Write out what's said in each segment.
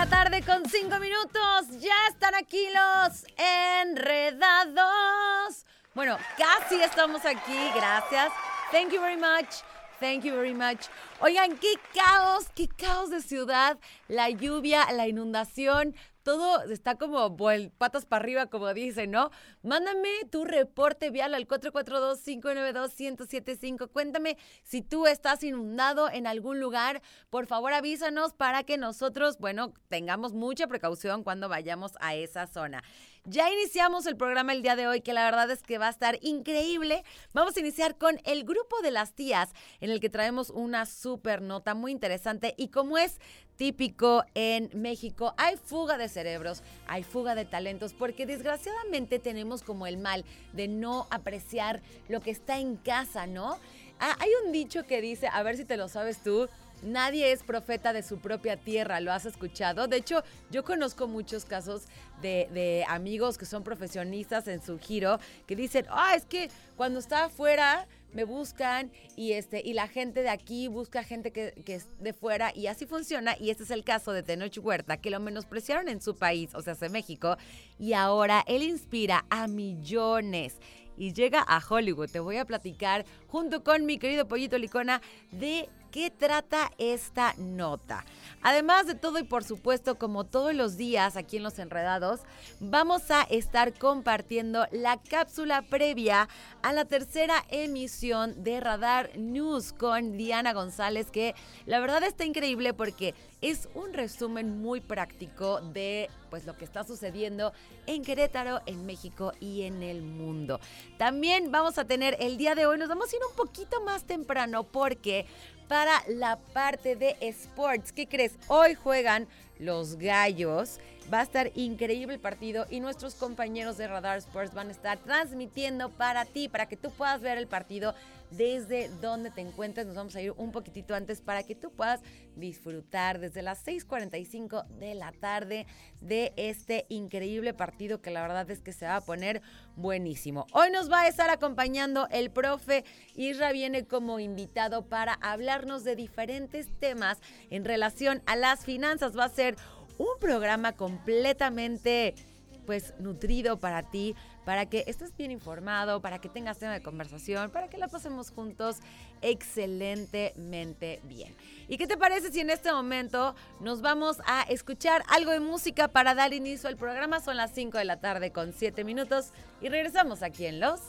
la tarde con cinco minutos. Ya están aquí los enredados. Bueno, casi estamos aquí. Gracias. Thank you very much. Thank you very much. Oigan, qué caos, qué caos de ciudad. La lluvia, la inundación, todo está como patas para arriba, como dicen, ¿no? Mándame tu reporte vial al 442-592-1075. Cuéntame si tú estás inundado en algún lugar. Por favor, avísanos para que nosotros, bueno, tengamos mucha precaución cuando vayamos a esa zona. Ya iniciamos el programa el día de hoy, que la verdad es que va a estar increíble. Vamos a iniciar con el grupo de las tías, en el que traemos una súper nota muy interesante. Y como es típico en México, hay fuga de cerebros, hay fuga de talentos, porque desgraciadamente tenemos como el mal de no apreciar lo que está en casa, ¿no? Ah, hay un dicho que dice, a ver si te lo sabes tú, Nadie es profeta de su propia tierra, ¿lo has escuchado? De hecho, yo conozco muchos casos de, amigos que son profesionistas en su giro que dicen, ah, es que cuando está afuera me buscan y este y la gente de aquí busca gente que, que, es de fuera y así funciona y este es el caso de Tenoch Huerta que lo menospreciaron en su país, o sea, hace México y ahora él inspira a millones y llega a Hollywood. Te voy a platicar junto con mi querido Pollito Licona de qué trata esta nota. Además de todo y por supuesto como todos los días aquí en Los Enredados, vamos a estar compartiendo la cápsula previa a la tercera emisión de Radar News con Diana González que la verdad está increíble porque es un resumen muy práctico de pues lo que está sucediendo en Querétaro, en México y en el mundo. También vamos a tener el día de hoy, nos vamos a ir un poquito más temprano porque para la parte de sports. ¿Qué crees? Hoy juegan los gallos. Va a estar increíble el partido y nuestros compañeros de Radar Sports van a estar transmitiendo para ti, para que tú puedas ver el partido desde donde te encuentres. Nos vamos a ir un poquitito antes para que tú puedas disfrutar desde las 6.45 de la tarde de este increíble partido que la verdad es que se va a poner buenísimo. Hoy nos va a estar acompañando el profe Isra viene como invitado para hablarnos de diferentes temas en relación a las finanzas. Va a ser un programa completamente pues nutrido para ti, para que estés bien informado, para que tengas tema de conversación, para que la pasemos juntos excelentemente bien. ¿Y qué te parece si en este momento nos vamos a escuchar algo de música para dar inicio al programa? Son las 5 de la tarde con 7 minutos y regresamos aquí en Los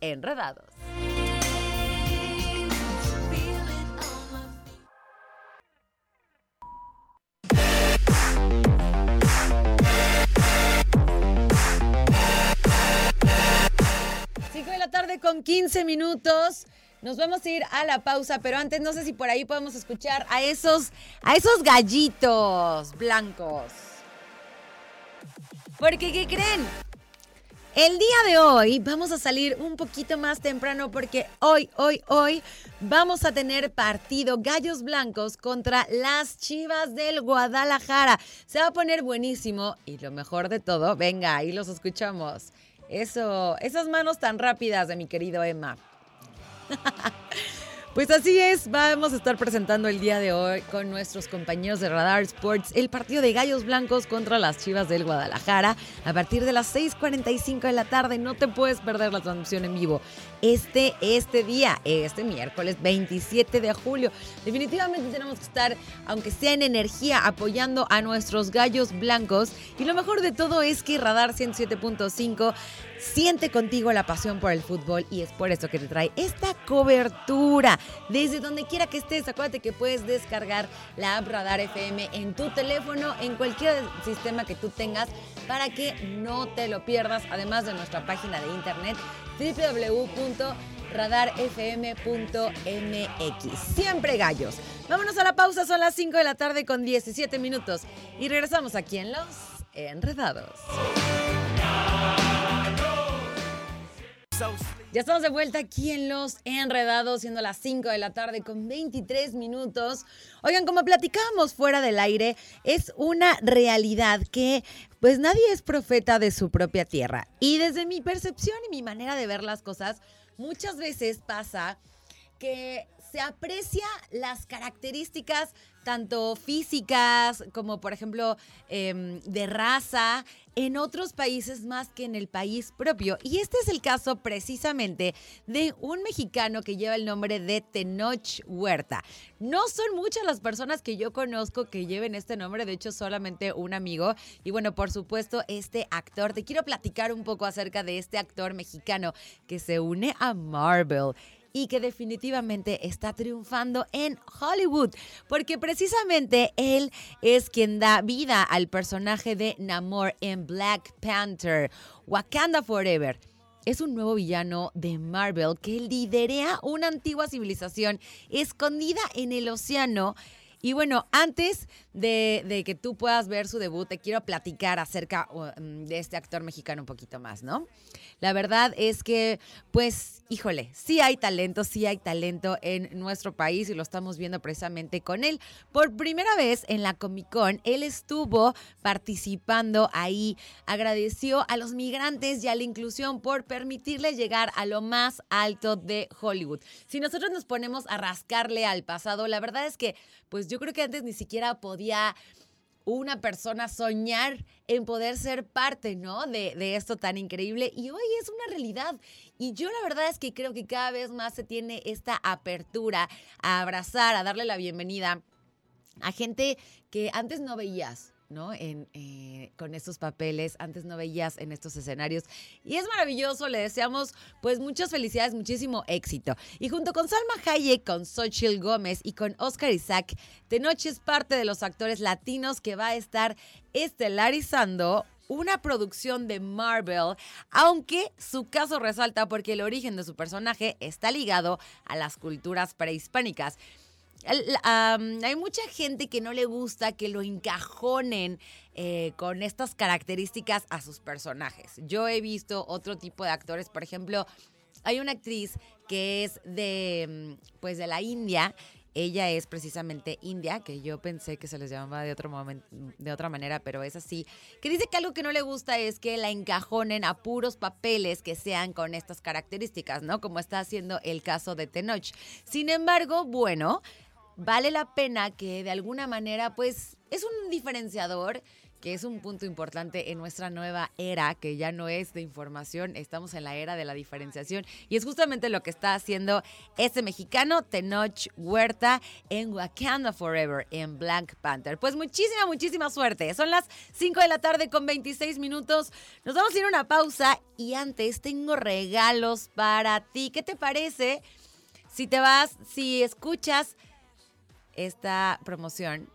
Enredados. Con 15 minutos. Nos vamos a ir a la pausa, pero antes no sé si por ahí podemos escuchar a esos, a esos gallitos blancos. Porque, ¿qué creen? El día de hoy vamos a salir un poquito más temprano porque hoy, hoy, hoy vamos a tener partido Gallos Blancos contra las Chivas del Guadalajara. Se va a poner buenísimo y lo mejor de todo, venga, ahí los escuchamos. Eso, esas manos tan rápidas de mi querido Emma. Pues así es, vamos a estar presentando el día de hoy con nuestros compañeros de Radar Sports el partido de Gallos Blancos contra las Chivas del Guadalajara a partir de las 6:45 de la tarde. No te puedes perder la transmisión en vivo este, este día, este miércoles 27 de julio. Definitivamente tenemos que estar, aunque sea en energía, apoyando a nuestros Gallos Blancos. Y lo mejor de todo es que Radar 107.5 siente contigo la pasión por el fútbol y es por eso que te trae esta cobertura. Desde donde quiera que estés, acuérdate que puedes descargar la app Radar FM en tu teléfono, en cualquier sistema que tú tengas, para que no te lo pierdas, además de nuestra página de internet www.radarfm.mx. Siempre gallos. Vámonos a la pausa, son las 5 de la tarde con 17 minutos y regresamos aquí en Los Enredados. Ya estamos de vuelta aquí en Los Enredados, siendo las 5 de la tarde con 23 minutos. Oigan, como platicábamos fuera del aire, es una realidad que pues nadie es profeta de su propia tierra. Y desde mi percepción y mi manera de ver las cosas, muchas veces pasa que se aprecia las características tanto físicas como por ejemplo em, de raza en otros países más que en el país propio. Y este es el caso precisamente de un mexicano que lleva el nombre de Tenoch Huerta. No son muchas las personas que yo conozco que lleven este nombre, de hecho solamente un amigo. Y bueno, por supuesto, este actor, te quiero platicar un poco acerca de este actor mexicano que se une a Marvel y que definitivamente está triunfando en Hollywood, porque precisamente él es quien da vida al personaje de Namor en Black Panther, Wakanda Forever. Es un nuevo villano de Marvel que liderea una antigua civilización escondida en el océano y bueno, antes de, que tú puedas ver su debut, te quiero platicar acerca mm, de este actor mexicano un poquito más, ¿no? La verdad es que, pues, híjole, sí hay talento, sí hay talento en nuestro país y lo estamos viendo precisamente con él. Por primera vez en la Comic Con, él estuvo participando ahí, agradeció a los migrantes y a la inclusión por permitirle llegar a lo más alto de Hollywood. Si nosotros nos ponemos a rascarle al pasado, la verdad es que, pues, yo creo que antes ni siquiera podía una persona soñar en poder ser parte, ¿no? De, de, esto tan increíble. Y hoy es una realidad. Y yo la verdad es que creo que cada vez más se tiene esta apertura a abrazar, a darle la bienvenida a gente que antes no veías, ¿no? En, eh, con estos papeles, antes no veías en estos escenarios. Y es maravilloso, le deseamos pues muchas felicidades, muchísimo éxito. Y junto con Salma Hayek, con Xochitl Gómez y con Oscar Isaac, Tenoch es parte de los actores latinos que va a estar estelarizando una producción de Marvel, aunque su caso resalta porque el origen de su personaje está ligado a las culturas prehispánicas hay mucha gente que no le gusta que lo encajonen eh, con estas características a sus personajes. Yo he visto otro tipo de actores, por ejemplo, hay una actriz que es de, mm, pues, de la India. Ella es precisamente india, que yo pensé que se les llamaba de, otro momento, de otra manera, pero es así. Que dice que algo que no le gusta es que la encajonen a puros papeles que sean con estas características, ¿no? Como está haciendo el caso de Tenoch. Sin embargo, bueno, vale la pena que de alguna manera, pues, es un diferenciador que es un punto importante en nuestra nueva era, que ya no es de información, estamos en la era de la diferenciación. Y es justamente lo que está haciendo este mexicano, Tenoch Huerta, en Wakanda Forever, en Black Panther. Pues muchísima, muchísima suerte. Son las 5 de la tarde con 26 minutos. Nos vamos a ir a una pausa y antes tengo regalos para ti. ¿Qué te parece? Si te vas, si escuchas esta promoción,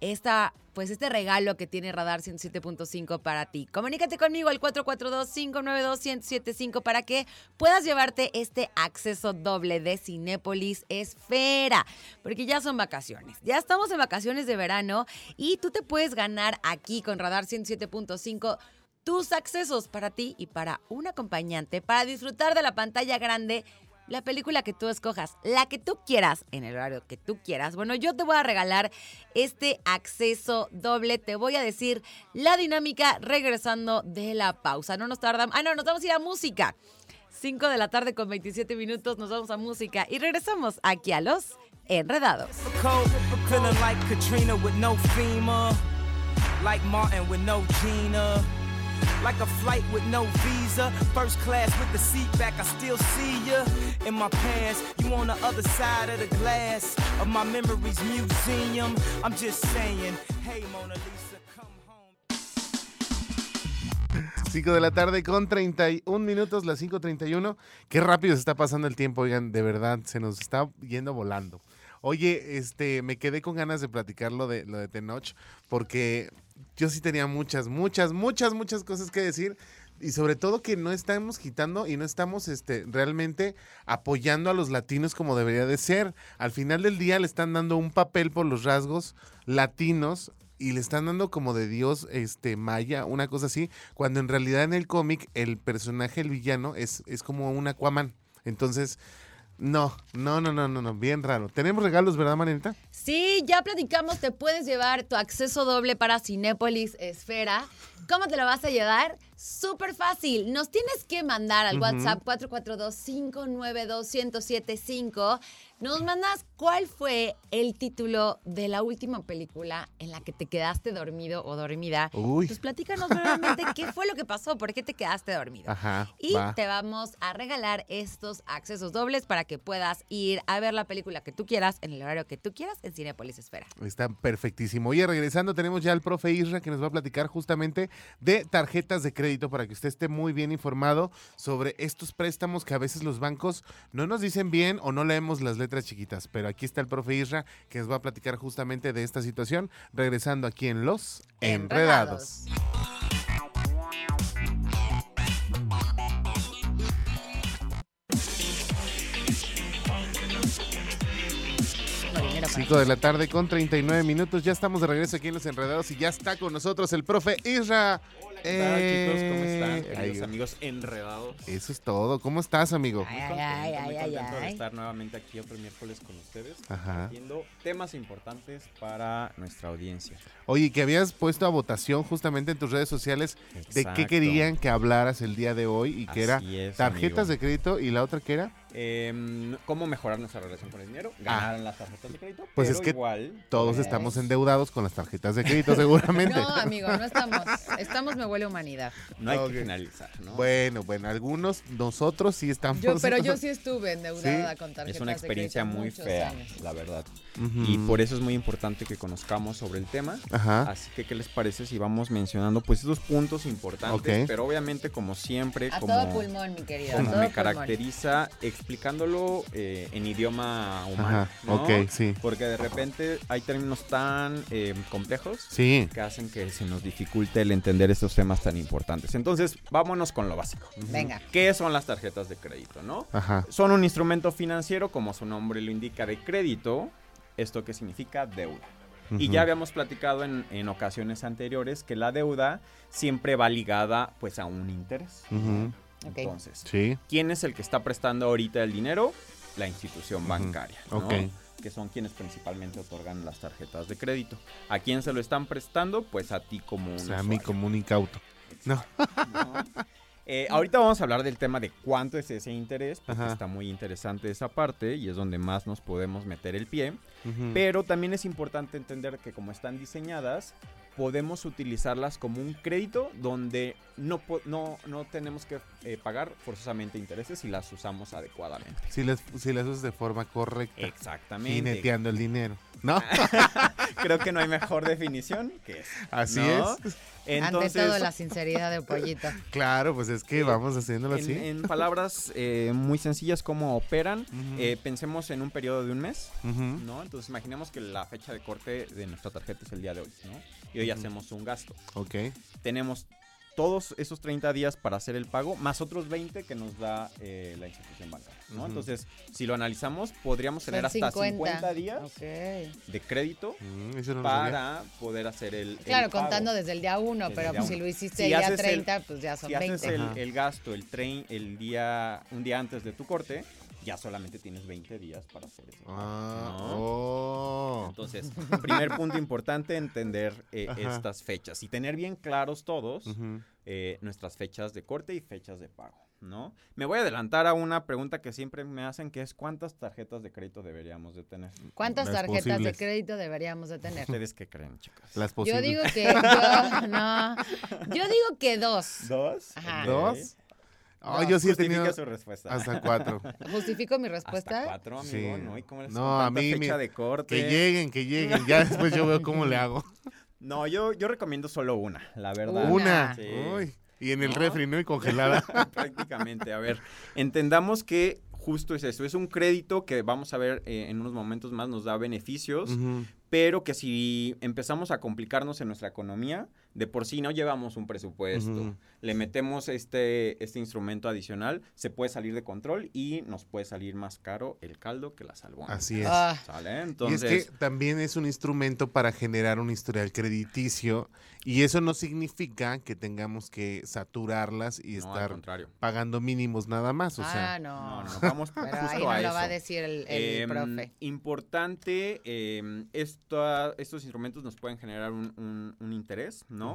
esta, pues este regalo que tiene Radar 107.5 para ti. Comunícate conmigo al 442-592-1075 para que puedas llevarte este acceso doble de Cinépolis Esfera, porque ya son vacaciones. Ya estamos en vacaciones de verano y tú te puedes ganar aquí con Radar 107.5 tus accesos para ti y para un acompañante para disfrutar de la pantalla grande la película que tú escojas, la que tú quieras, en el horario que tú quieras. Bueno, yo te voy a regalar este acceso doble. Te voy a decir la dinámica regresando de la pausa. No nos tardamos. Ah, no, nos vamos a ir a música. 5 de la tarde con 27 minutos, nos vamos a música y regresamos aquí a los Enredados. Like a flight with no visa. First class with the seat back, I still see ya in my pants. You on the other side of the glass of my memories museum. I'm just saying, hey Mona Lisa. 5 de la tarde con 31 minutos, las 5.31. Qué rápido se está pasando el tiempo, oigan, de verdad, se nos está yendo volando. Oye, este, me quedé con ganas de platicar lo de, lo de Tenoch, porque yo sí tenía muchas, muchas, muchas, muchas cosas que decir. Y sobre todo que no estamos quitando y no estamos este, realmente apoyando a los latinos como debería de ser. Al final del día le están dando un papel por los rasgos latinos y le están dando como de Dios este maya, una cosa así, cuando en realidad en el cómic el personaje, el villano, es, es como un Aquaman. Entonces, no, no, no, no, no, no, bien raro. Tenemos regalos, ¿verdad, Marianita? Sí, ya platicamos, te puedes llevar tu acceso doble para Cinépolis Esfera. ¿Cómo te lo vas a llevar? Súper fácil. Nos tienes que mandar al Ujú. WhatsApp 442-592-1075. Nos mandas cuál fue el título de la última película en la que te quedaste dormido o dormida. Uy. Pues platícanos brevemente qué fue lo que pasó, por qué te quedaste dormido. Ajá. Y va. te vamos a regalar estos accesos dobles para que puedas ir a ver la película que tú quieras en el horario que tú quieras en Cinepolis Esfera. Está perfectísimo. Oye, regresando, tenemos ya al profe Isra que nos va a platicar justamente de tarjetas de crédito para que usted esté muy bien informado sobre estos préstamos que a veces los bancos no nos dicen bien o no leemos las letras chiquitas. Pero aquí está el profe Isra que nos va a platicar justamente de esta situación, regresando aquí en Los Enredados. 5 de la tarde con 39 minutos. Ya estamos de regreso aquí en Los Enredados y ya está con nosotros el profe Isra. ¿Qué tal, chicos? ¿Cómo están? Eh, Queridos ay, amigos enredados. Eso es todo. ¿Cómo estás, amigo? Ay, Muy ay, contento, ay, muy ay, contento de ay. estar nuevamente aquí otro miércoles con ustedes, Ajá. compartiendo temas importantes para nuestra audiencia. Oye, que habías puesto a votación justamente en tus redes sociales de qué querían que hablaras el día de hoy y que era es, tarjetas amigo. de crédito y la otra que era Em, ¿Cómo mejorar nuestra relación con el dinero? Ganar en las tarjetas de crédito. Ah. Pues pero es que igual, todos Pues- estamos endeudados con las tarjetas de crédito seguramente. No, amigo, no estamos. Estamos huele humanidad. no hay que finalizar, ¿no? Bueno, bueno, algunos, nosotros sí estamos. Yo, pero yo sí estuve endeudada con tarjetas es una experiencia muy fea, años. la verdad. Y por eso es muy importante que conozcamos sobre el tema. Ajá. Así que, ¿qué les parece si vamos mencionando pues esos puntos importantes? Pero obviamente, como siempre, A como, todo pulmón, mi querido. a como todo me pulmón. caracteriza explicándolo eh, en idioma humano. Ajá. ¿no? Ok, sí. Porque de repente hay términos tan eh, complejos Sí. que hacen que se nos dificulte el entender estos temas tan importantes. Entonces, vámonos con lo básico. Venga. ¿Qué son las tarjetas de crédito, no? Ajá. Son un instrumento financiero, como su nombre lo indica, de crédito. ¿Esto que significa? Deuda. Y ya habíamos platicado en, en ocasiones anteriores que la deuda siempre va ligada pues a un interés. Entonces, Sí. ¿quién es el que está prestando ahorita el dinero? La institución bancaria, ¿no? Ok. Que son quienes principalmente otorgan las tarjetas de crédito. ¿A quién se lo están prestando? Pues a ti como un O sea, a mí como un incauto. No. ¿no? Eh, ahorita vamos a hablar del tema de cuánto es ese interés, porque Ajá. está muy interesante esa parte y es donde más nos podemos meter el pie. Pero también es importante entender que como están diseñadas, podemos utilizarlas como un crédito donde no, no, no tenemos que eh, pagar forzosamente intereses si las usamos adecuadamente. Si las, si las usas de forma correcta. Exactamente. Jineteando el dinero. ¿No? Creo que no hay mejor definición que esa. Así ¿no? es. Entonces, Ante todo, la sinceridad de Pollito. Claro, pues es que vamos haciéndolo en, así. en palabras eh, muy sencillas, ¿cómo operan? Eh, pensemos en un periodo de un mes. ¿no? Entonces imaginemos que la fecha de corte de nuestra tarjeta es el día de hoy, ¿no? Y hoy hacemos un gasto. Ok. Tenemos todos esos 30 días para hacer el pago, más otros 20 que nos da eh, la institución bancaria. Entonces, si lo analizamos, podríamos tener Son hasta 50 días Ok. de crédito Mm, no para poder hacer el, el Claro, pago. contando desde el día 1, Desde pero el día pues, si lo hiciste Si el día haces el- 30, pues ya son Si haces 20. el, Ajá. el gasto, el tren, el día, un día antes de tu corte, ya solamente tienes 20 días para hacer eso. Ah, ¿no? oh. Entonces, primer punto importante, entender eh, estas fechas y tener bien claros todos eh, nuestras fechas de corte y fechas de pago, ¿no? Me voy a adelantar a una pregunta que siempre me hacen, que es ¿cuántas tarjetas de crédito deberíamos de tener? ¿Cuántas Las tarjetas de crédito deberíamos de tener? ¿Ustedes qué creen, chicas? Las Yo posibles. digo que yo, no, yo digo que dos. ¿Dos? Ajá. ¿Dos? Ah, No, yo sí he Justifica tenido su respuesta. hasta cuatro. ¿Justifico mi Hasta respuesta? cuatro, amigo, Sí. ¿no? ¿Y cómo les No, a mí fecha de corte? Que lleguen, que lleguen. Ya después yo veo cómo le hago. No, yo, yo recomiendo solo una, la verdad. Una. Sí. Uy. Y en el ¿No? refri, ¿no? Y congelada. Prácticamente. A ver, entendamos que justo es eso. Es un crédito que vamos a ver eh, en unos momentos más nos da beneficios, pero que si empezamos a complicarnos en nuestra economía, de por sí no llevamos un presupuesto, le metemos este, este instrumento adicional, se puede salir de control y nos puede salir más caro el caldo que la salvón. Así es. Ah, ¿Sale? Y Entonces, es que también es un instrumento para generar un historial crediticio y eso no significa que tengamos que saturarlas y no, estar pagando mínimos nada más. O sea, ah, No, no. no, no, vamos Pero justo ahí no a lo eso. va a decir el, el Em, profe. Importante, esta- estos instrumentos nos pueden generar un, un- un interés, ¿no?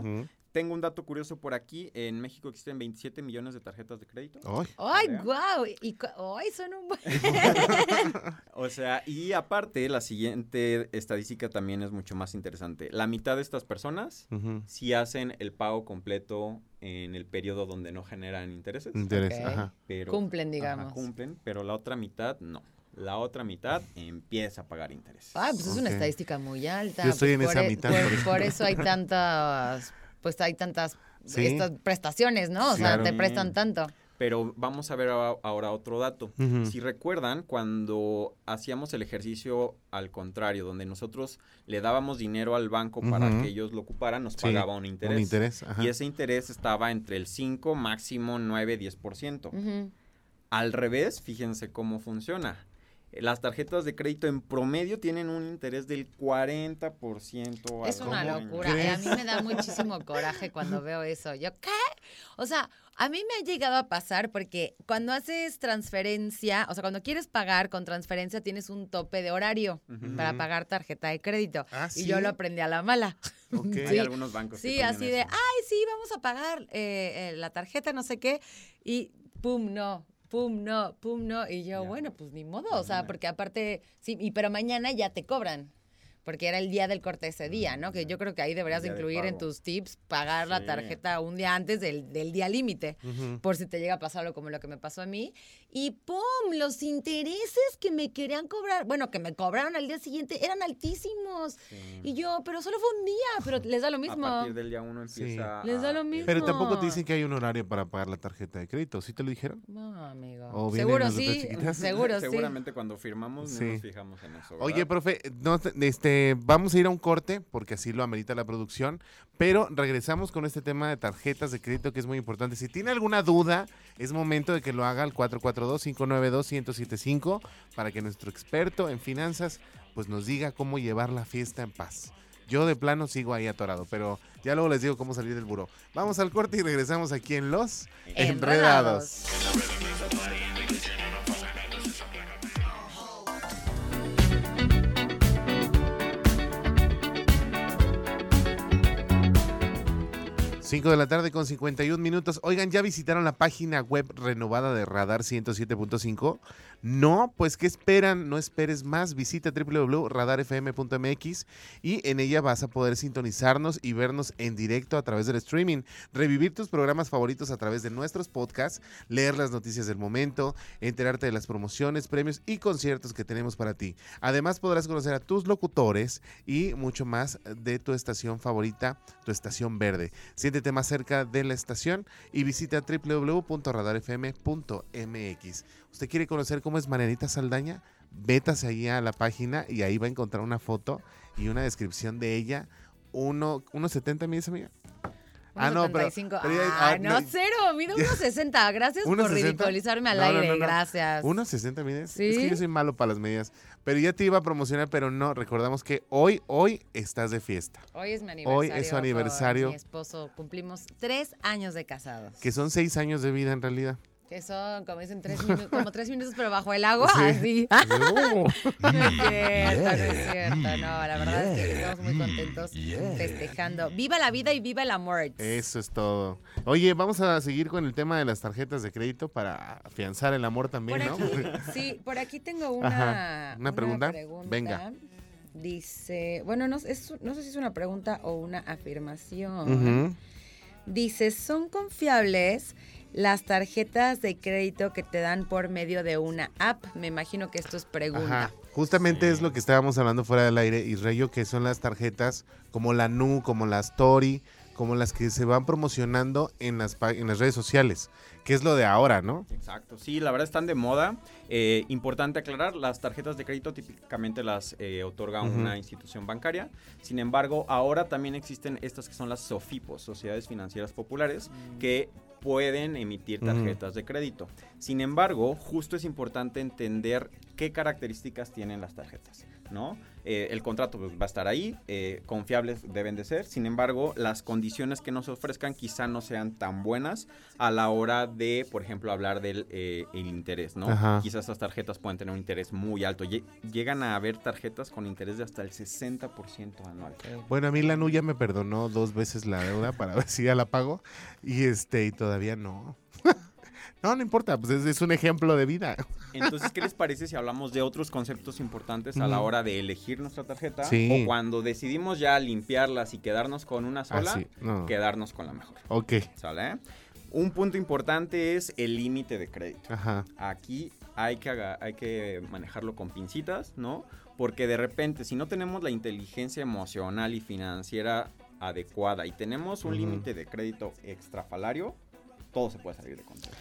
Tengo un dato curioso por aquí. En México existen 27 millones de tarjetas de crédito. Ay, ¡Ay, guau! Y, ¡Ay, son un buen... O sea, y aparte, la siguiente estadística también es mucho más interesante. La mitad de estas personas ujú. sí hacen el pago completo en el periodo donde no generan intereses. Interés, Ok. ajá. Pero, Cumplen, Ajá, digamos. cumplen, pero la otra mitad no. La otra mitad empieza a pagar intereses. Ay, pues es una estadística muy alta. Yo estoy pues en por esa e- mitad, Por, por eso. por eso hay tantas, pues hay tantas Sí. estas prestaciones, ¿no? O sea, Claro. te prestan tanto. Pero vamos a ver ahora otro dato. Si recuerdan, cuando hacíamos el ejercicio al contrario, donde nosotros le dábamos dinero al banco para que ellos lo ocuparan, nos Sí, pagaba un interés. Un interés, ajá. Y ese interés estaba entre el 5, máximo 9, 10%. Ujú. Al revés, fíjense cómo funciona. Las tarjetas de crédito en promedio tienen un interés del 40%. Es una año. locura. Eh, A mí me da muchísimo coraje cuando veo eso. Yo, ¿qué? O sea, a mí me ha llegado a pasar porque cuando haces transferencia, o sea, cuando quieres pagar con transferencia tienes un tope de horario para pagar tarjeta de crédito. Ah, Y yo lo aprendí a la mala. Ok. Hay Sí. algunos bancos que Sí, así de, ay, sí, vamos a pagar eh, eh, la tarjeta, no sé qué, y pum, no, pum, no, pum, no, y yo, Ya. bueno, pues ni modo, o sea, porque aparte, sí, y pero mañana ya te cobran. Porque era el día del corte ese día, ¿no? Que yo creo que ahí deberías de incluir en tus tips pagar la tarjeta un día antes del, del día límite, por si te llega a pasar algo como lo que me pasó a mí. Y ¡pum! Los intereses que me querían cobrar, bueno, que me cobraron al día siguiente, eran altísimos. Sí. Y yo, pero solo fue un día, pero les da lo mismo. A partir del día uno Sí. empieza Les da a- lo mismo. Pero tampoco te dicen que hay un horario para pagar la tarjeta de crédito. ¿Sí te lo dijeron? No, amigo. O seguro sí, seguro sí. Seguramente cuando firmamos no nos fijamos en eso. Oye, profe, no este, vamos a ir a un corte porque así lo amerita la producción, pero regresamos con este tema de tarjetas de crédito que es muy importante. Si tiene alguna duda, es momento de que lo haga al 442-592-1075 para que nuestro experto en finanzas pues nos diga cómo llevar la fiesta en paz. Yo de plano sigo ahí atorado, pero ya luego les digo cómo salir del buró. Vamos al corte y regresamos aquí en Los Enredados. Enredados. 5 de la tarde con 51 minutos. Oigan, ¿ya visitaron la página web renovada de Radar 107.5? No, pues ¿qué esperan? No esperes más. Visita www.radarfm.mx y en ella vas a poder sintonizarnos y vernos en directo a través del streaming, revivir tus programas favoritos a través de nuestros podcasts, leer las noticias del momento, enterarte de las promociones, premios y conciertos que tenemos para ti. Además podrás conocer a tus locutores y mucho más de tu estación favorita, tu estación verde. Más cerca de la estación y visita www.radarfm.mx. ¿Usted quiere conocer cómo es Marianita Saldaña? Vétase ahí a la página y ahí va a encontrar una foto y una descripción de ella. Uno, unos 70 mil, amiga. Ah, no, pero- 1.75. pero ya- Ah, ah, no, cero. Mido 1.60. Gracias por 1.60. ridiculizarme al No, aire. no, no. Gracias. ¿Unos 60 mides? ¿Sí? Es que yo soy malo para las medidas. Pero ya te iba a promocionar, pero no. Recordamos que hoy, hoy estás de fiesta. Hoy es mi aniversario. Hoy es su aniversario. Mi esposo. Cumplimos tres años de casados. Que son seis años de vida en realidad. Que son, como dicen, tres minutos, como tres minutos, pero bajo el agua, Sí. así. No es cierto, no es cierto. No, la verdad es que estamos muy contentos festejando. Viva la vida y viva el amor. Eso es todo. Oye, vamos a seguir con el tema de las tarjetas de crédito para afianzar el amor también, Por ¿no? aquí, sí, por aquí tengo una. ¿Una pregunta? Venga. Dice, bueno, no, es- no sé si es una pregunta o una afirmación. Dice, ¿son confiables las tarjetas de crédito que te dan por medio de una app? Me imagino que esto es pregunta. Ajá. Justamente es lo que estábamos hablando fuera del aire, Israel, que son las tarjetas como la Nu, como la Story, como las que se van promocionando en las, en las redes sociales, que es lo de ahora, ¿no? Exacto, sí, la verdad están de moda. Eh, importante aclarar, las tarjetas de crédito típicamente las eh, otorga una institución bancaria. Sin embargo, ahora también existen estas que son las SOFIPOS, Sociedades Financieras Populares, que pueden emitir tarjetas de crédito. Sin embargo, justo es importante entender qué características tienen las tarjetas, ¿no? Eh, el contrato pues, va a estar ahí, eh, confiables deben de ser, sin embargo, las condiciones que nos ofrezcan quizá no sean tan buenas a la hora de, por ejemplo, hablar del eh, el interés, ¿no? Ajá. Quizás estas tarjetas pueden tener un interés muy alto, Lle- llegan a haber tarjetas con interés de hasta el 60% anual. Bueno, a mí la Nuya me perdonó dos veces la deuda para ver si ya la pago y este y todavía no. no, no importa, pues es, es un ejemplo de vida. Entonces, ¿qué les parece si hablamos de otros conceptos importantes a la hora de elegir nuestra tarjeta? Sí. O cuando decidimos ya limpiarlas y quedarnos con una sola, no. quedarnos con la mejor. Ok, ¿Sale? Un punto importante es el límite de crédito. ajá. Aquí hay que, haga- hay que manejarlo con pincitas, ¿no? Porque de repente, si no tenemos la inteligencia emocional y financiera adecuada y tenemos un límite de crédito extrafalario, todo se puede salir de control.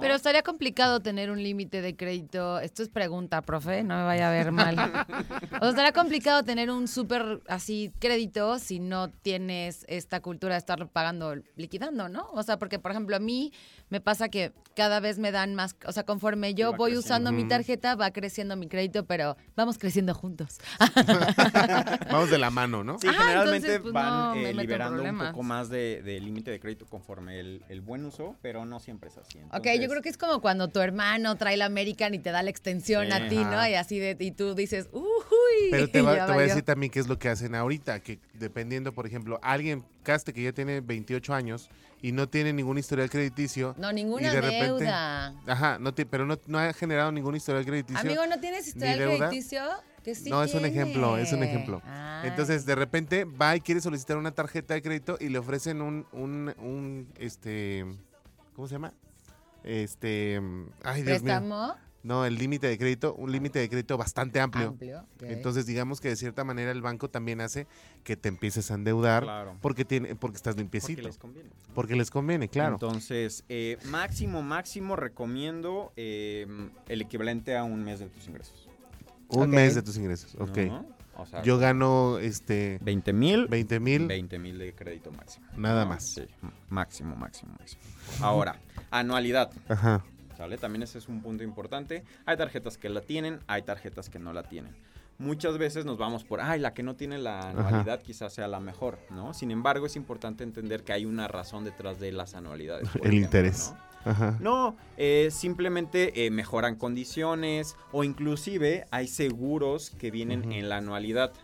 Pero estaría complicado tener un límite de crédito. Esto es pregunta, profe, no me vaya a ver mal. O sea, estaría complicado tener un súper así crédito si no tienes esta cultura de estar pagando, liquidando, ¿no? O sea, porque por ejemplo a mí me pasa que cada vez me dan más, o sea, conforme yo va voy creciendo. usando mi tarjeta va creciendo mi crédito, pero vamos creciendo juntos. Vamos de la mano, ¿no? Sí, Ah, generalmente entonces, pues, van no, eh, liberando un poco más de, de límite de crédito conforme el, el buen uso, pero no siempre es así. Ok, yo creo que es como cuando tu hermano trae la American y te da la extensión Sí, a ti, ¿no? Y así de, y tú dices, uy. Pero te, va- te voy a decir también qué es lo que hacen ahorita, que dependiendo, por ejemplo, alguien caste que ya tiene 28 años y no tiene ningún historial crediticio. No, ninguna y de repente- deuda. Ajá, no pero no, no ha generado ningún historial crediticio. Amigo, ¿no tienes historial crediticio? Que sí no, es un ejemplo, es un ejemplo. Ay. Entonces, de repente va y quiere solicitar una tarjeta de crédito y le ofrecen un, un, un, este, ¿cómo se llama? Este, ay Dios mío. No, el límite de crédito, un límite de crédito bastante amplio. Entonces, digamos que de cierta manera el banco también hace que te empieces a endeudar Claro. porque tiene, porque estás Porque limpiecito, les conviene. porque les conviene, claro. Entonces, eh, máximo, máximo recomiendo eh, el equivalente a un mes de tus ingresos. un mes de tus ingresos, ok. ¿no? O sea, Yo gano, este, 20 mil. 20 mil, 20 mil de crédito máximo. Nada ¿no? más. Sí, máximo, máximo, máximo. Ahora, anualidad. ajá, ¿Sale? También ese es un punto importante. Hay tarjetas que la tienen, hay tarjetas que no la tienen. Muchas veces nos vamos por, ay, la que no tiene la anualidad quizás sea la mejor, ¿no? Sin embargo, es importante entender que hay una razón detrás de las anualidades. El ejemplo, interés. ¿no? ajá. No, eh, simplemente eh, mejoran condiciones o inclusive hay seguros que vienen en la anualidad.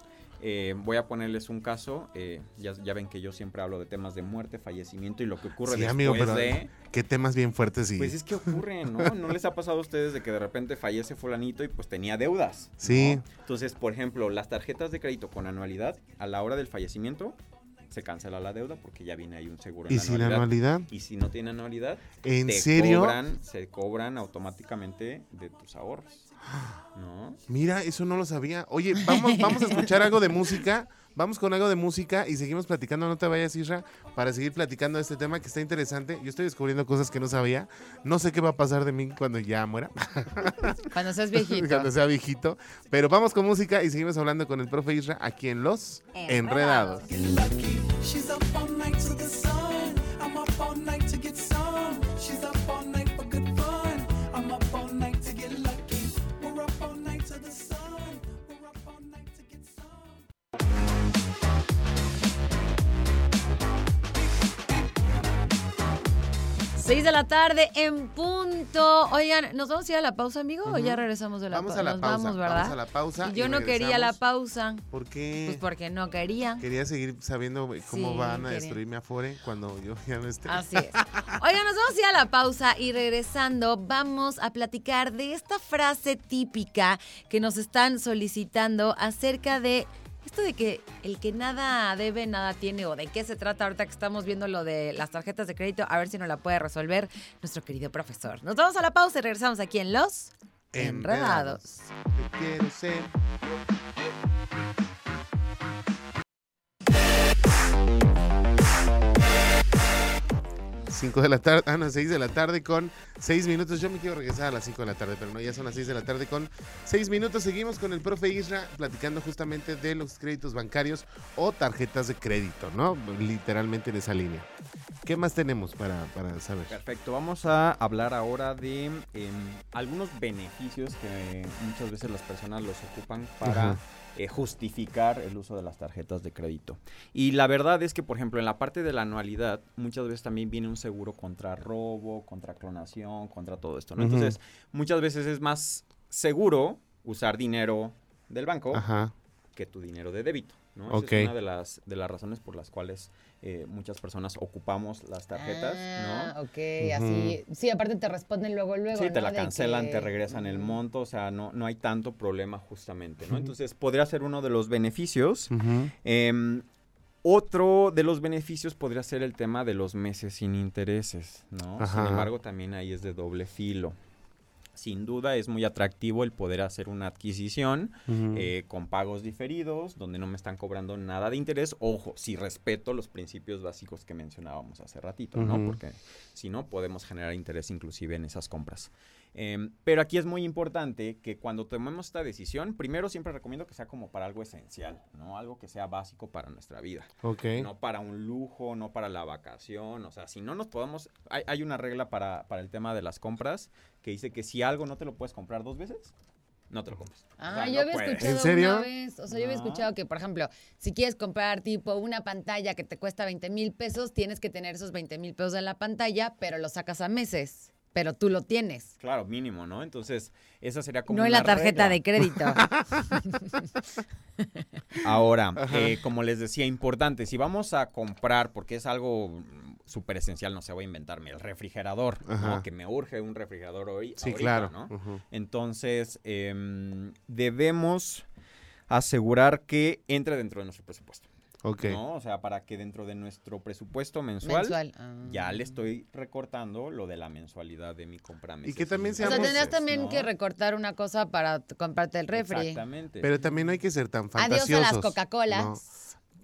Eh, voy a ponerles un caso. eh, ya, ya ven que yo siempre hablo de temas de muerte, fallecimiento y lo que ocurre Sí, después amigo, pero de... Qué temas bien fuertes y Pues es que ocurre, ¿no? ¿No les ha pasado a ustedes de que de repente fallece fulanito y pues tenía deudas? ¿no? Sí. Entonces, por ejemplo, las tarjetas de crédito con anualidad, a la hora del fallecimiento, se cancela la deuda porque ya viene ahí un seguro en y la sin anualidad. anualidad. Y si no tiene anualidad, ¿En serio? cobran, se cobran automáticamente de tus ahorros. ¿No? Mira, eso no lo sabía. Oye, vamos, vamos a escuchar algo de música. Vamos con algo de música y seguimos platicando. No te vayas, Isra, para seguir platicando de este tema que está interesante. Yo estoy descubriendo cosas que no sabía. No sé qué va a pasar de mí cuando ya muera, Cuando seas viejito. cuando sea viejito. Pero vamos con música y seguimos hablando con el profe Isra aquí en Los Enredados. 6 de la tarde en punto. Oigan, ¿nos vamos a ir a la pausa, amigo? ¿O ya regresamos de la Vamos pausa? a la Nos pausa. vamos, ¿verdad? Vamos a la pausa. Y yo y no quería la pausa. ¿Por qué? Pues porque no quería. Quería seguir sabiendo cómo Sí, van a quería. destruirme Afore cuando yo ya no esté. Así es. Oigan, nos vamos a ir a la pausa y regresando vamos a platicar de esta frase típica que nos están solicitando acerca de esto de que el que nada debe, nada tiene, o de qué se trata ahorita que estamos viendo lo de las tarjetas de crédito, a ver si nos la puede resolver nuestro querido profesor. Nos vamos a la pausa y regresamos aquí en Los Enredados. Te quiero ser. Cinco de la tarde, ah, no, seis de la tarde con seis minutos. Yo me quiero regresar a las cinco de la tarde, pero no, ya son las seis de la tarde con seis minutos. Seguimos con el profe Isra platicando justamente de los créditos bancarios o tarjetas de crédito, ¿no? Literalmente en esa línea. ¿Qué más tenemos para, para saber? Perfecto, vamos a hablar ahora de em, algunos beneficios que muchas veces las personas los ocupan para. Eh, justificar el uso de las tarjetas de crédito. Y la verdad es que, por ejemplo, en la parte de la anualidad, muchas veces también viene un seguro contra robo, contra clonación, contra todo esto. Entonces, muchas veces es más seguro usar dinero del banco Ajá. que tu dinero de débito. ¿no? Esa es una de las, de las razones por las cuales eh, muchas personas ocupamos las tarjetas, Ah, ¿no? ok, así. Sí, aparte te responden luego, luego. Sí, te la cancelan, que- te regresan el monto, o sea, no, no hay tanto problema justamente, ¿no? Entonces, podría ser uno de los beneficios. Em, otro de los beneficios podría ser el tema de los meses sin intereses, ¿no? Ajá. Sin embargo, también ahí es de doble filo. Sin duda es muy atractivo el poder hacer una adquisición eh, con pagos diferidos, donde no me están cobrando nada de interés. Ojo, si respeto los principios básicos que mencionábamos hace ratito, ¿no? Porque si no, podemos generar interés inclusive en esas compras. Em, pero aquí es muy importante que cuando tomemos esta decisión, primero siempre recomiendo que sea como para algo esencial, ¿no? Algo que sea básico para nuestra vida. Ok. No para un lujo, no para la vacación. O sea, si no nos podemos... Hay, hay una regla para, para el tema de las compras que dice que si algo no te lo puedes comprar dos veces, no te lo compres. O Ah, sea, yo no había puedes. escuchado ¿En serio? una vez, o sea, yo había escuchado que, por ejemplo, si quieres comprar tipo una pantalla que te cuesta 20 mil pesos, tienes que tener esos 20 mil pesos en la pantalla, pero lo sacas a meses, pero tú lo tienes. Claro, mínimo, ¿no? Entonces, esa sería como No en la tarjeta de crédito. Ahora, eh, como les decía, importante, si vamos a comprar, porque es algo súper esencial, no sé, voy a inventarme, el refrigerador, ¿no? Que me urge un refrigerador hoy. Sí, ahorita, claro. ¿no? Entonces, em, debemos asegurar que entre dentro de nuestro presupuesto, Ok. ¿no? O sea, para que dentro de nuestro presupuesto mensual, Mensual. Ah. ya le estoy recortando lo de la mensualidad de mi compra. Y que también O sea, seamos- tendrías también ¿no? que recortar una cosa para comprarte el refri. Exactamente. Pero también no hay que ser tan Adiós fantasiosos. a las Coca-Colas.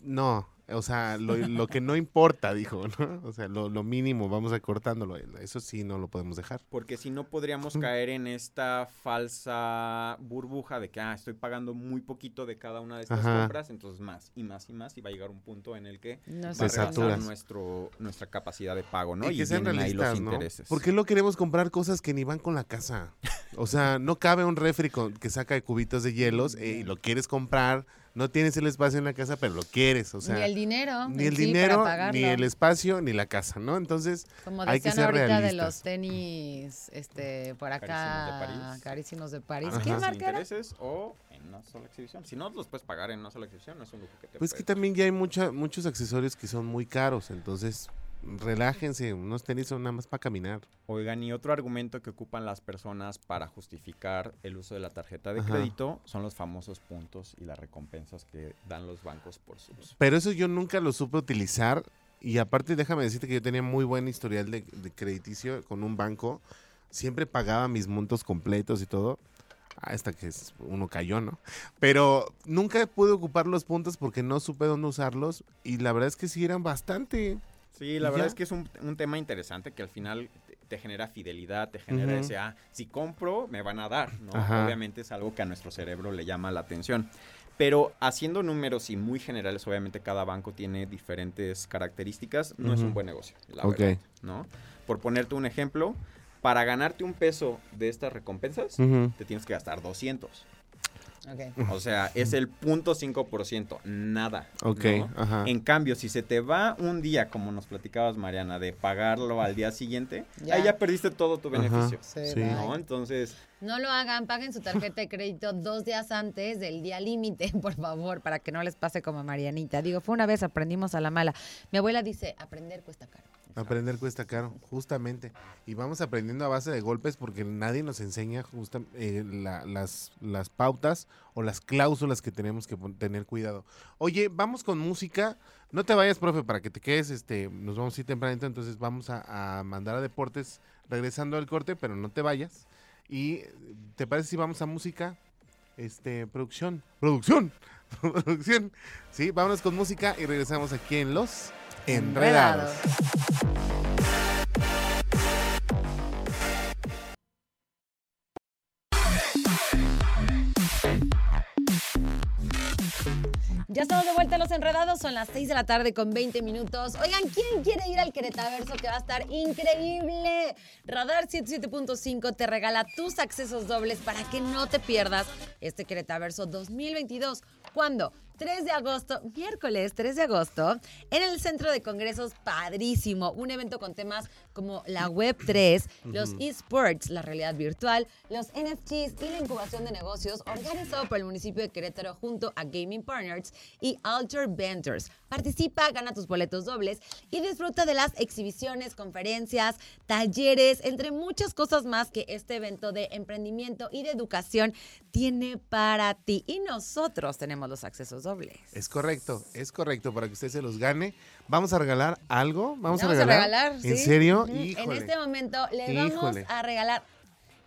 No, no, o sea, lo, lo que no importa, dijo, ¿no? O sea, lo, lo mínimo, vamos recortándolo. Eso sí no lo podemos dejar. Porque si no podríamos caer en esta falsa burbuja de que ah, estoy pagando muy poquito de cada una de estas Ajá. compras, entonces más y más y más y va a llegar un punto en el que No va a nuestro, nuestra capacidad de pago, ¿no? Y que sean ahí realistas, los ¿no? intereses. ¿Por qué lo queremos comprar cosas que ni van con la casa? O sea, no cabe un refri con- que saca de cubitos de hielos eh, y lo quieres comprar. No tienes el espacio en la casa, pero lo quieres. O sea, ni el dinero. ni el sí dinero, ni el espacio, ni la casa, ¿no? Entonces, Como hay que decían ser ahorita de realistas. los tenis, este, por acá, Carísimos de París. carísimos de París. Ajá. ¿Qué marca intereses o en una sola exhibición. Si no los puedes pagar en una sola exhibición, no es un lujo que te pues que también ya hay mucha, muchos accesorios que son muy caros. Entonces, relájense. Unos tenis son nada más para caminar. Oigan, y otro argumento que ocupan las personas para justificar el uso de la tarjeta de Ajá. crédito son los famosos puntos y las recompensas que dan los bancos por su uso. Pero eso yo nunca lo supe utilizar. Y aparte, déjame decirte que yo tenía muy buen historial de, de crediticio con un banco. Siempre pagaba mis montos completos y todo. Hasta que uno cayó, ¿no? Pero nunca pude ocupar los puntos porque no supe dónde usarlos. Y la verdad es que sí eran bastante. Sí, la ¿Y verdad ya? es que es un, un tema interesante que al final te, te genera fidelidad, te genera ese, ah, si compro, me van a dar, ¿no? Ajá. Obviamente es algo que a nuestro cerebro le llama la atención. Pero haciendo números y muy generales, obviamente cada banco tiene diferentes características, no es un buen negocio, la Ok. verdad, ¿no? Por ponerte un ejemplo, para ganarte un peso de estas recompensas, te tienes que gastar 200. O sea, es el 0.5%, nada. Ok, ¿no? ajá. En cambio, si se te va un día, como nos platicabas, Mariana, de pagarlo al día siguiente, Ya. ahí ya perdiste todo tu beneficio. Sí. ¿No? Entonces, No lo hagan, paguen su tarjeta de crédito dos días antes del día límite, por favor, para que no les pase como a Marianita. Digo, fue una vez, aprendimos a la mala. Mi abuela dice, aprender cuesta caro. Aprender cuesta caro, justamente. Y vamos aprendiendo a base de golpes porque nadie nos enseña eh, la- las, las pautas o las cláusulas que tenemos que tener cuidado. Oye, vamos con música. No te vayas, profe, para que te quedes. Este, nos vamos a ir tempranito, entonces vamos a, a mandar a deportes regresando al corte, pero no te vayas. Y ¿te parece si vamos a música? Este, producción. Producción. producción. Sí, vámonos con música y regresamos aquí en Los Enredados. Ya estamos de vuelta a los enredados, son las 6 de la tarde con 20 minutos. Oigan, ¿quién quiere ir al Queretaverso que va a estar increíble? Radar 77.5 te regala tus accesos dobles para que no te pierdas este Queretaverso 2022. ¿Cuándo? 3 de agosto, miércoles 3 de agosto, en el Centro de Congresos Padrísimo, un evento con temas como la Web 3, los esports, la realidad virtual, los NFTs y la incubación de negocios, organizado por el municipio de Querétaro junto a Gaming Partners y Alter Ventures. Participa, gana tus boletos dobles y disfruta de las exhibiciones, conferencias, talleres, entre muchas cosas más que este evento de emprendimiento y de educación tiene para ti. Y nosotros tenemos los accesos dobles. Es correcto, es correcto, para que usted se los gane. Vamos a regalar algo, vamos, Vamos a regalar, ¿En sí. serio? Ujú. En Híjole. este momento le vamos Híjole. a regalar.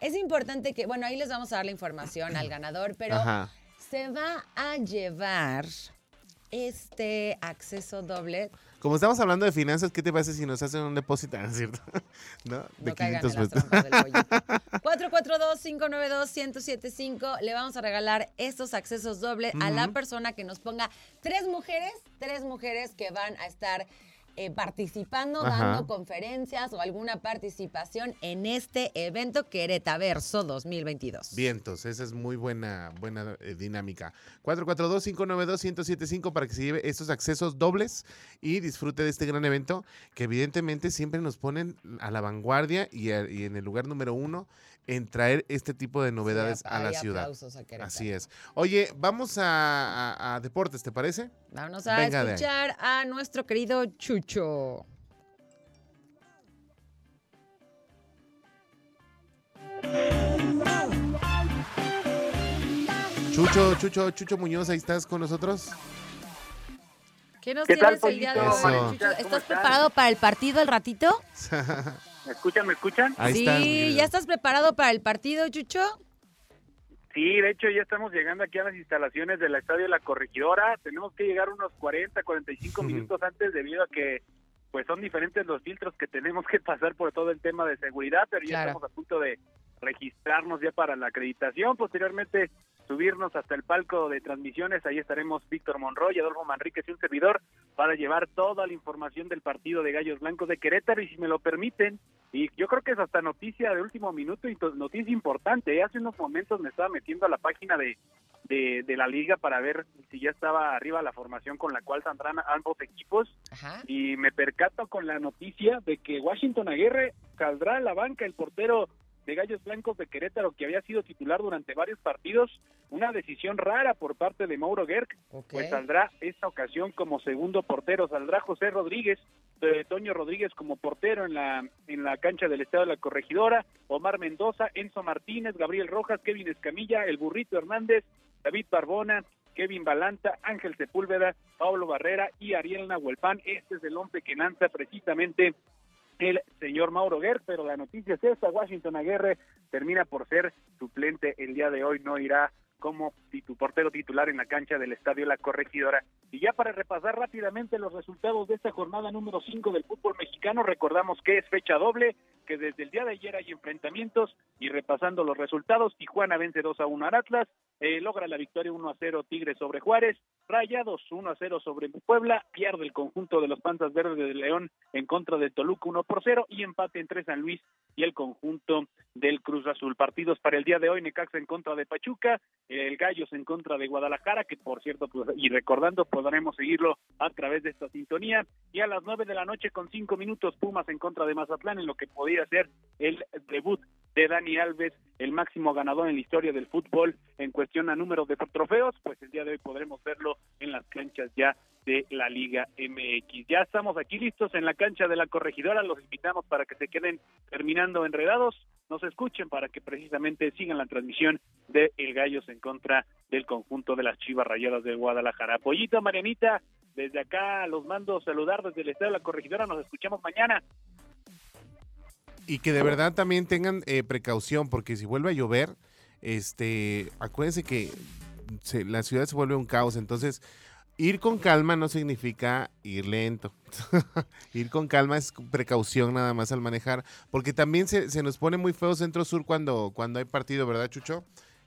Es importante que, bueno, ahí les vamos a dar la información al ganador, pero Ajá. se va a llevar este acceso doble. Como estamos hablando de finanzas, ¿qué te parece si nos hacen un depósito? ¿No es cierto? ¿No? De No caigan en 500 las pesos. trampas del pollito. 442-592-1075. Le vamos a regalar estos accesos doble a la persona que nos ponga tres mujeres, tres mujeres que van a estar eh, participando, Ajá. dando conferencias o alguna participación en este evento Queretaverso 2022. Vientos, esa es muy buena, buena eh, dinámica. 442-592-1075 para que se lleve estos accesos dobles y disfrute de este gran evento que evidentemente siempre nos ponen a la vanguardia y, a- y en el lugar número uno en traer este tipo de novedades Sí, a la ciudad. a. Así es. Oye, vamos a, a- a deportes, ¿te parece? Vamos a Venga escuchar a nuestro querido Chucho. Chucho, Chucho, Chucho Muñoz, ahí estás con nosotros. ¿Qué nos ¿Qué tal, tienes el día de hoy, ¿Estás preparado para el partido al ratito? ¿Me escuchan? ¿Me escuchan? Ahí sí, ¿ya estás preparado para el partido, Chucho? Sí, de hecho ya estamos llegando aquí a las instalaciones del Estadio La Corregidora. Tenemos que llegar unos 40, 45 Ujú. minutos antes debido a que pues son diferentes los filtros que tenemos que pasar por todo el tema de seguridad, pero ya Claro. estamos a punto de registrarnos ya para la acreditación. Posteriormente subirnos hasta el palco de transmisiones. Ahí estaremos Víctor Monroy, Adolfo Manríquez y un servidor para llevar toda la información del partido de Gallos Blancos de Querétaro. Y si me lo permiten, y yo creo que es hasta noticia de último minuto y noticia importante. ¿eh? Hace unos momentos me estaba metiendo a la página de, de, de la liga para ver si ya estaba arriba la formación con la cual saldrán ambos equipos Ajá. y me percato con la noticia de que Washington Aguirre saldrá a la banca el portero de Gallos Blancos de Querétaro que había sido titular durante varios partidos, una decisión rara por parte de Mauro Gerg, pues saldrá esta ocasión como segundo portero, saldrá José Rodríguez, eh, Toño Rodríguez como portero en la en la cancha del Estado de la Corregidora, Omar Mendoza, Enzo Martínez, Gabriel Rojas, Kevin Escamilla, El Burrito Hernández, David Barbona, Kevin Balanta, Ángel Sepúlveda, Pablo Barrera y Ariel Nahuelpan. Este es el hombre que lanza precisamente el señor Mauro Guerre, pero la noticia es esta, Washington Aguirre termina por ser suplente el día de hoy, no irá como titu- portero titular en la cancha del Estadio La Corregidora. Y ya para repasar rápidamente los resultados de esta jornada número 5 del fútbol mexicano, recordamos que es fecha doble, que desde el día de ayer hay enfrentamientos y repasando los resultados, Tijuana vence 2 a 1 al Atlas, eh, logra la victoria 1 a 0 Tigres sobre Juárez, Rayados 1 a 0 sobre Puebla, pierde el conjunto de los Panzas Verdes de León en contra de Toluca 1 por 0 y empate entre San Luis y el conjunto del Cruz Azul. Partidos para el día de hoy, Necaxa en contra de Pachuca, el Gallos en contra de Guadalajara, que por cierto, pues, y recordando, podremos seguirlo a través de esta sintonía, y a las 9 de la noche con 5 minutos, Pumas en contra de Mazatlán, en lo que podría ser el debut de Dani Alves, el máximo ganador en la historia del fútbol en cuestión a número de trofeos, pues el día de hoy podremos verlo en las canchas ya de la Liga MX. Ya estamos aquí listos en la cancha de la corregidora, los invitamos para que se queden terminando enredados, nos escuchen para que precisamente sigan la transmisión de El Gallos en contra del conjunto de las Chivas Rayadas de Guadalajara. Pollito, Marianita, desde acá los mando saludar desde el estado de la corregidora, nos escuchamos mañana. Y que de verdad también tengan eh, precaución, porque si vuelve a llover, este, acuérdense que se- la ciudad se vuelve un caos. Entonces, ir con calma no significa ir lento. ir con calma es precaución nada más al manejar, porque también se, se nos pone muy feo centro sur cuando, cuando hay partido, ¿verdad, Chucho?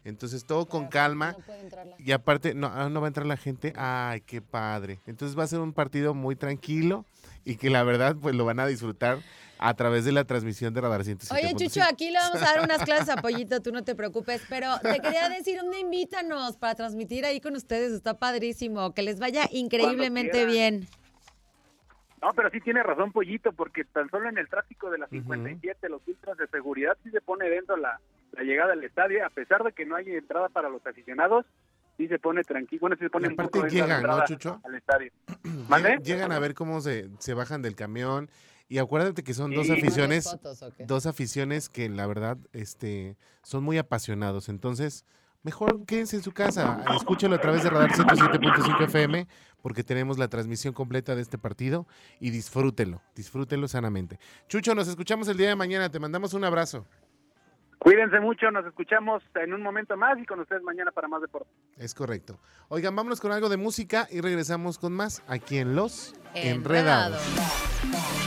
Entonces, todo con calma. No puede entrar la- Y aparte, no, ah, no va a entrar la gente. Ay, qué padre. Entonces va a ser un partido muy tranquilo y que la verdad, pues lo van a disfrutar a través de la transmisión de Radar 107.5. Oye, Chucho, aquí le vamos a dar unas clases a Pollito, tú no te preocupes, pero te quería decir, ¿dónde invítanos para transmitir ahí con ustedes? Está padrísimo, que les vaya increíblemente bien. No, pero sí tiene razón Pollito, porque tan solo en el tráfico de la Ujú. 57, los filtros de seguridad sí se pone dentro la, la llegada al estadio, a pesar de que no hay entrada para los aficionados, sí se pone tranquilo, bueno, sí se pone Y un aparte llegan, ¿no, Chucho? al estadio. Llegan, ¿Mande? llegan a ver cómo se, se bajan del camión. Y acuérdate que son dos aficiones, dos aficiones que la verdad este, son muy apasionados. Entonces, mejor quédense en su casa, escúchalo a través de Radar 107.5 FM, porque tenemos la transmisión completa de este partido y disfrútelo, disfrútelo sanamente. Chucho, nos escuchamos el día de mañana, te mandamos un abrazo. Cuídense mucho, nos escuchamos en un momento más y con ustedes mañana para más deporte. Es correcto. Oigan, vámonos con algo de música y regresamos con más aquí en Los Enredado. Enredados.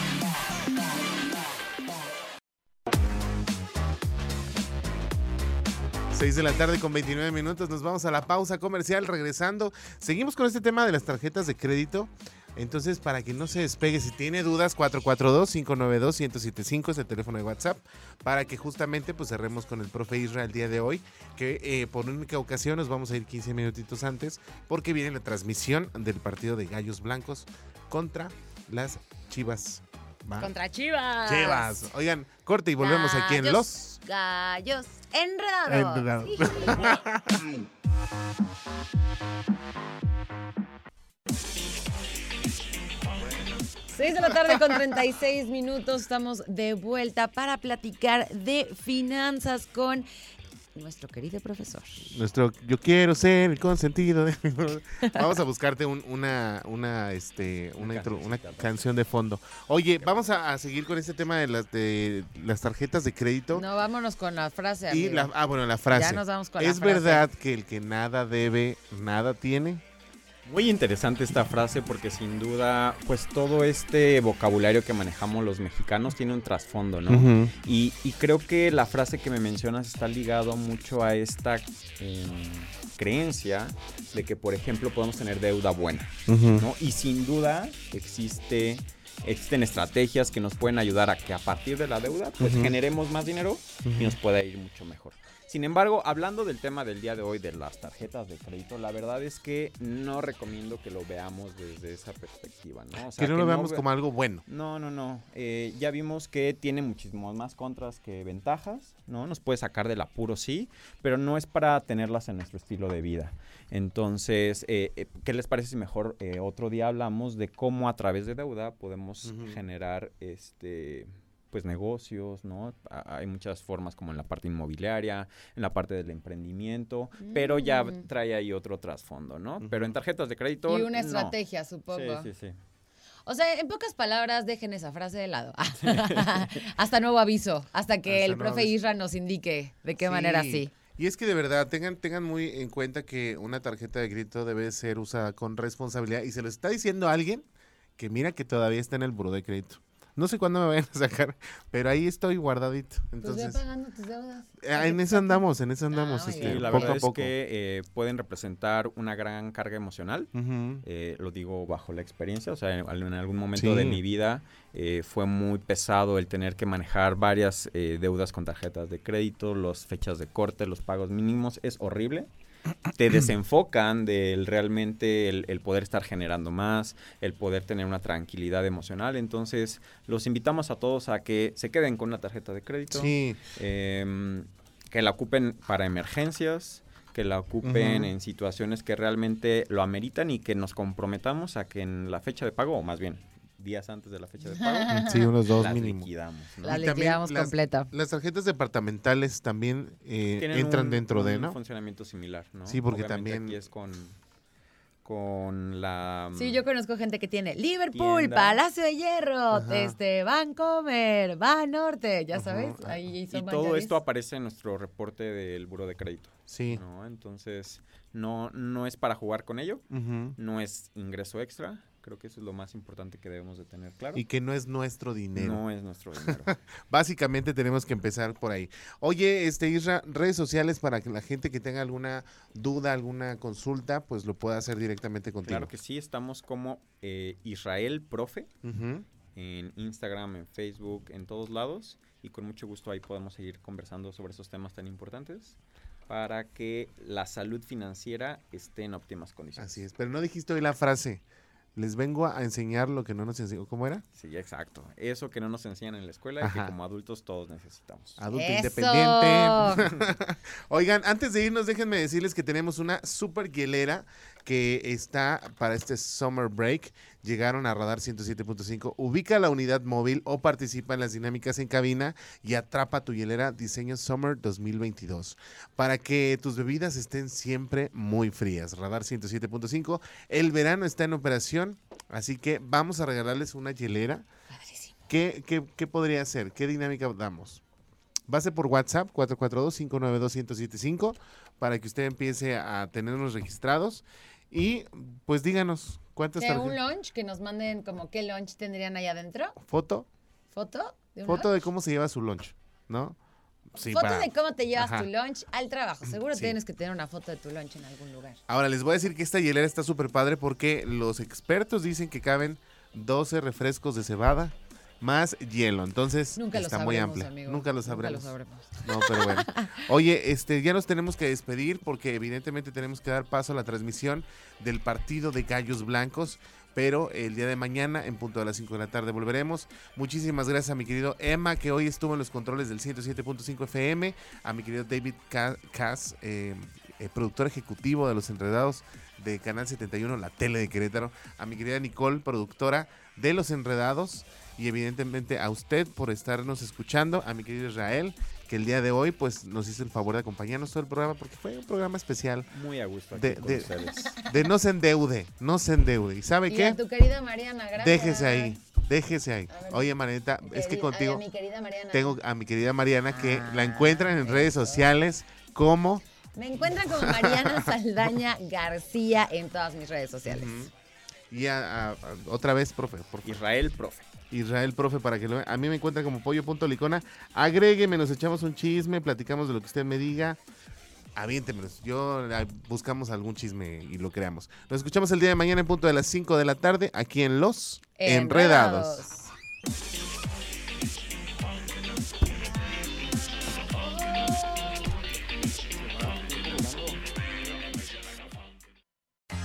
6 de la tarde con 29 minutos. Nos vamos a la pausa comercial. Regresando, seguimos con este tema de las tarjetas de crédito. Entonces, para que no se despegue, si tiene dudas, 442-592-1075 es el teléfono de WhatsApp, para que justamente pues cerremos con el profe Israel el día de hoy, que eh, por única ocasión nos vamos a ir 15 minutitos antes, porque viene la transmisión del partido de Gallos Blancos contra las Chivas. Va. Contra Chivas. Chivas. Oigan, corte y volvemos aquí en Los... Gallos enredados. Enredados. Sí. Seis de la tarde con 36 minutos. Estamos de vuelta para platicar de finanzas con nuestro querido profesor. Nuestro Yo quiero ser el consentido. de- vamos a buscarte un- una, una, este, una, intro- una canción de fondo. Oye, vamos a, a seguir con este tema de las, de las tarjetas de crédito. No, vámonos con la frase. y la, ah, bueno, la frase. Ya nos vamos con la ¿Es frase. verdad que el que nada debe, nada tiene? Muy interesante esta frase porque sin duda, pues todo este vocabulario que manejamos los mexicanos tiene un trasfondo, ¿no? Y, y creo que la frase que me mencionas está ligado mucho a esta em, creencia de que, por ejemplo, podemos tener deuda buena. ¿no? Y sin duda existe, existen estrategias que nos pueden ayudar a que a partir de la deuda, pues generemos más dinero y nos pueda ir mucho mejor. Sin embargo, hablando del tema del día de hoy de las tarjetas de crédito, la verdad es que no recomiendo que lo veamos desde esa perspectiva, ¿no? O sea, que no lo veamos ve- como algo bueno. no, no, no. Eh, ya vimos que tiene muchísimos más contras que ventajas, ¿no? Nos puede sacar del apuro, sí, pero no es para tenerlas en nuestro estilo de vida. Entonces, eh, eh, ¿qué les parece si mejor otro día hablamos de cómo a través de deuda podemos generar este pues negocios, ¿no? Hay muchas formas como en la parte inmobiliaria, en la parte del emprendimiento, pero ya Mm. trae ahí otro trasfondo, ¿no? Pero en tarjetas de crédito Y una no. estrategia, supongo. Sí, sí, sí. O sea, en pocas palabras, dejen esa frase de lado. hasta nuevo aviso, hasta que Hasta el profe aviso. Isra nos indique de qué manera Sí. sí. Y es que de verdad, tengan, tengan muy en cuenta que una tarjeta de crédito debe ser usada con responsabilidad. Y se lo está diciendo alguien que mira que todavía está en el buró de crédito. No sé cuándo me vayan a sacar, pero ahí estoy guardadito. Pues Entonces, pagando tus deudas. eh, en eso andamos, en eso andamos, Ah, este, la poco verdad a es poco. que eh, pueden representar una gran carga emocional. Eh, lo digo bajo la experiencia, o sea, en, en algún momento de mi vida eh, fue muy pesado el tener que manejar varias eh, deudas con tarjetas de crédito, las fechas de corte, los pagos mínimos, es horrible. Te desenfocan del realmente el, el poder estar generando más, el poder tener una tranquilidad emocional. Entonces, los invitamos a todos a que se queden con una tarjeta de crédito Sí, em, que la ocupen para emergencias, que la ocupen en situaciones que realmente lo ameritan y que nos comprometamos a que en la fecha de pago, o más bien días antes de la fecha de pago, sí, unos dos las mínimo. liquidamos. ¿no? La Y liquidamos las- completa. Las tarjetas departamentales también eh, entran un- dentro de, un ¿no? funcionamiento similar, ¿no? Sí, porque Obviamente también- aquí es con, con la... Sí, yo conozco gente que tiene Liverpool, Tienda. Palacio de Hierro, Ajá. este, Vancomer, Banorte, ya Ajá. sabes. Ahí Y son todo bancarios. esto aparece en nuestro reporte del buro de crédito, Sí. ¿no? Entonces, no, no es para jugar con ello, no es ingreso extra, Creo que eso es lo más importante que debemos de tener claro. Y que no es nuestro dinero. no es nuestro dinero. Básicamente tenemos que empezar por ahí. Oye, este Isra, redes sociales para que la gente que tenga alguna duda, alguna consulta, pues lo pueda hacer directamente contigo. claro que sí, estamos como eh, Israel Profe en Instagram, en Facebook, en todos lados. Y con mucho gusto ahí podemos seguir conversando sobre esos temas tan importantes para que la salud financiera esté en óptimas condiciones. Así es. Pero no dijiste hoy la frase. Les vengo a enseñar lo que no nos enseñó. ¿Cómo era? Sí, exacto. Eso que no nos enseñan en la escuela y que como adultos todos necesitamos. Adulto ¡Eso! independiente. Oigan, antes de irnos, déjenme decirles que tenemos una super hielera que está para este summer break. Llegaron a Radar 107.5. Ubica la unidad móvil o participa en las dinámicas en cabina y atrapa tu hielera diseño Summer 2022 para que tus bebidas estén siempre muy frías. Radar 107.5. El verano está en operación, así que vamos a regalarles una hielera. Padrísimo. ¿Qué, qué, qué podría ser? ¿Qué dinámica damos? Va a ser por WhatsApp 442-592-1075 para que usted empiece a tenernos registrados y pues díganos cuántas De un tarjetas. lunch, que nos manden como qué lunch tendrían ahí adentro. Foto, ¿Foto? ¿De un foto lunch? de cómo se lleva su lunch, ¿no? Sí, foto para- de cómo te llevas Ajá. tu lunch al trabajo. Seguro Sí. tienes que tener una foto de tu lunch en algún lugar. Ahora les voy a decir que esta hielera está súper padre porque los expertos dicen que caben 12 refrescos de cebada más hielo. Entonces Nunca está sabremos, muy amplia. amigo. Nunca lo sabremos. Nunca lo sabremos. No, pero bueno. Oye, este, ya nos tenemos que despedir porque evidentemente tenemos que dar paso a la transmisión del partido de Gallos Blancos. Pero el día de mañana, en punto de las 5 de la tarde, volveremos. Muchísimas gracias a mi querido Emma, que hoy estuvo en los controles del 107.5 FM. A mi querido David Ca- Cass, eh, eh, productor ejecutivo de Los Enredados de Canal 71, la tele de Querétaro. A mi querida Nicole, productora de Los Enredados. Y evidentemente a usted por estarnos escuchando. A mi querido Israel, que el día de hoy pues nos hizo el favor de acompañarnos todo el programa porque fue un programa especial Muy a gusto aquí De- con de- ustedes. de no se endeude, no se endeude. ¿Y sabe Y qué? a tu querida Mariana, gracias. Déjese ahí, déjese ahí. Ver. Oye, Marianita, es que contigo A mi querida Mariana. tengo a mi querida Mariana que la Ah, encuentran en redes sociales como Me encuentran como Mariana Saldaña García en todas mis redes sociales. y a, a- a- otra vez, profe, por favor. Israel Profe. Israel, profe, para que lo vean. A mí me encuentran como pollo.licona. Agrégueme, nos echamos un chisme, platicamos de lo que usted me diga. Aviéntemelos. Yo ah, buscamos algún chisme y lo creamos. Nos escuchamos el día de mañana en punto de las 5 de la tarde aquí en Los Enredados. Enredados.